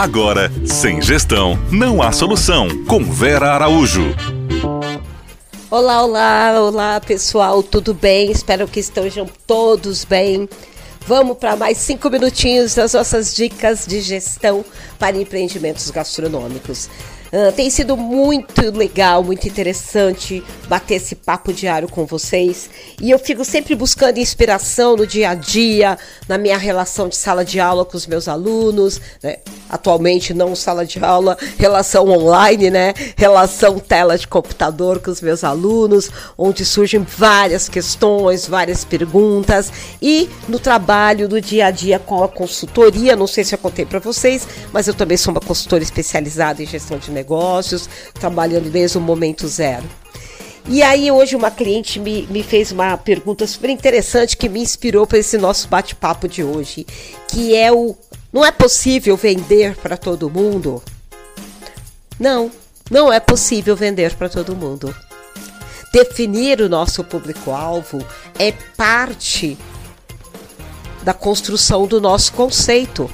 Agora, sem gestão, não há solução. Com Vera Araújo. Olá, olá, olá pessoal, tudo bem? Espero que estejam todos bem. Vamos para mais cinco minutinhos das nossas dicas de gestão para empreendimentos gastronômicos. Uh, tem sido muito legal, muito interessante bater esse papo diário com vocês. E eu fico sempre buscando inspiração no dia a dia, na minha relação de sala de aula com os meus alunos, né? Atualmente não sala de aula, relação online, né? Relação tela de computador com os meus alunos, onde surgem várias questões, várias perguntas. E no trabalho do dia a dia com a consultoria, não sei se eu contei para vocês, mas eu também sou uma consultora especializada em gestão de negócios, trabalhando desde o momento zero. E aí hoje uma cliente me, me fez uma pergunta super interessante que me inspirou para esse nosso bate-papo de hoje, que é o não é possível vender para todo mundo? Não, não é possível vender para todo mundo. Definir o nosso público-alvo é parte da construção do nosso conceito.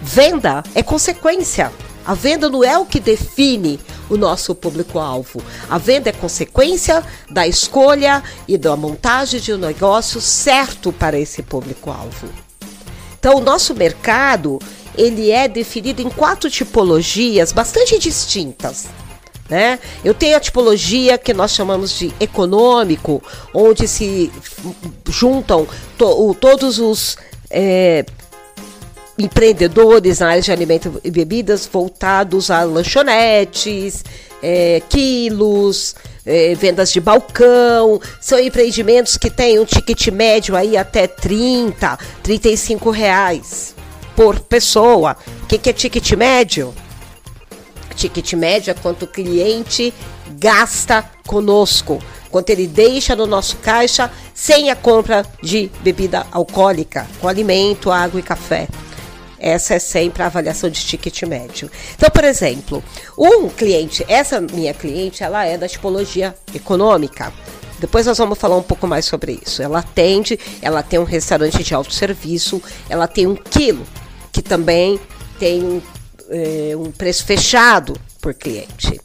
Venda é consequência. A venda não é o que define o nosso público-alvo. A venda é consequência da escolha e da montagem de um negócio certo para esse público-alvo. Então, o nosso mercado ele é definido em quatro tipologias bastante distintas. Né? Eu tenho a tipologia que nós chamamos de econômico, onde se juntam to todos os é, empreendedores na área de alimentos e bebidas voltados a lanchonetes, é, quilos, é, vendas de balcão. São empreendimentos que têm um ticket médio aí até 30, 35 reais por pessoa. O que, que é ticket médio? Ticket médio é quanto o cliente gasta conosco quanto ele deixa no nosso caixa sem a compra de bebida alcoólica, com alimento, água e café. Essa é sempre a avaliação de ticket médio. Então, por exemplo, um cliente, essa minha cliente, ela é da tipologia econômica. Depois nós vamos falar um pouco mais sobre isso. Ela atende, ela tem um restaurante de autosserviço, ela tem um quilo, que também tem é, um preço fechado por cliente.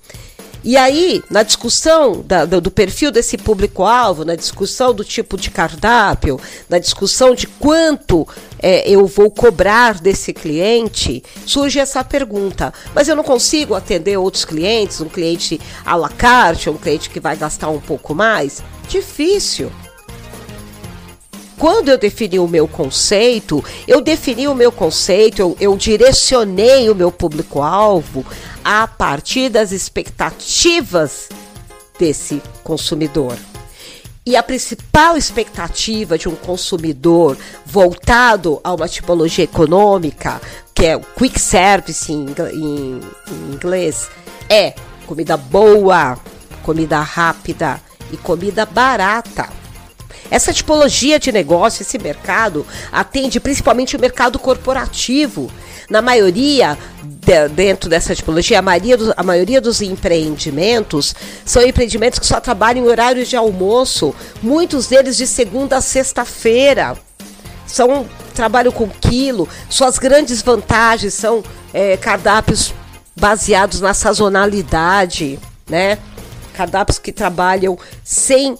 E aí, na discussão da, do, do perfil desse público-alvo, na discussão do tipo de cardápio, na discussão de quanto é, eu vou cobrar desse cliente, surge essa pergunta: mas eu não consigo atender outros clientes, um cliente à la carte, um cliente que vai gastar um pouco mais? Difícil. Quando eu defini o meu conceito, eu defini o meu conceito, eu, eu direcionei o meu público-alvo a partir das expectativas desse consumidor. E a principal expectativa de um consumidor voltado a uma tipologia econômica, que é o quick service em, em, em inglês, é comida boa, comida rápida e comida barata. Essa tipologia de negócio, esse mercado, atende principalmente o mercado corporativo. Na maioria, de, dentro dessa tipologia, a maioria, do, a maioria dos empreendimentos são empreendimentos que só trabalham em horários de almoço, muitos deles de segunda a sexta-feira. São trabalho com quilo. Suas grandes vantagens são é, cardápios baseados na sazonalidade, né? Cardápios que trabalham sem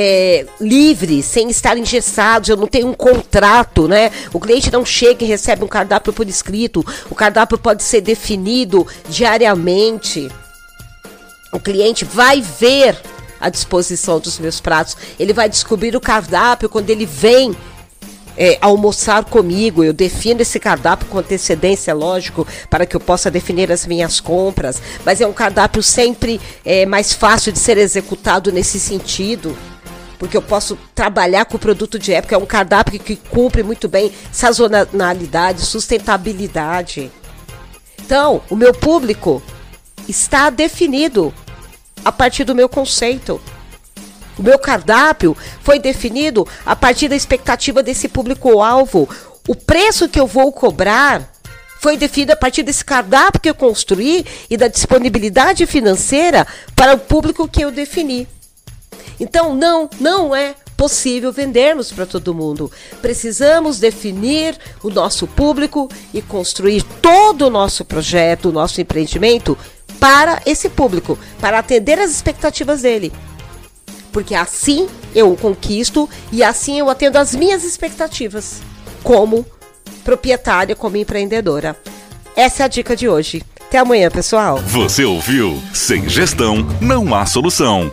é, livre, sem estar engessados, eu não tenho um contrato, né? O cliente não chega e recebe um cardápio por escrito, o cardápio pode ser definido diariamente. O cliente vai ver a disposição dos meus pratos, ele vai descobrir o cardápio quando ele vem é, almoçar comigo. Eu defino esse cardápio com antecedência, lógico, para que eu possa definir as minhas compras. Mas é um cardápio sempre é, mais fácil de ser executado nesse sentido porque eu posso trabalhar com o produto de época, é um cardápio que cumpre muito bem sazonalidade, sustentabilidade. Então, o meu público está definido a partir do meu conceito. O meu cardápio foi definido a partir da expectativa desse público-alvo. O preço que eu vou cobrar foi definido a partir desse cardápio que eu construí e da disponibilidade financeira para o público que eu defini. Então, não, não é possível vendermos para todo mundo. Precisamos definir o nosso público e construir todo o nosso projeto, o nosso empreendimento para esse público, para atender as expectativas dele. Porque assim eu o conquisto e assim eu atendo as minhas expectativas como proprietária, como empreendedora. Essa é a dica de hoje. Até amanhã, pessoal. Você ouviu? Sem gestão, não há solução.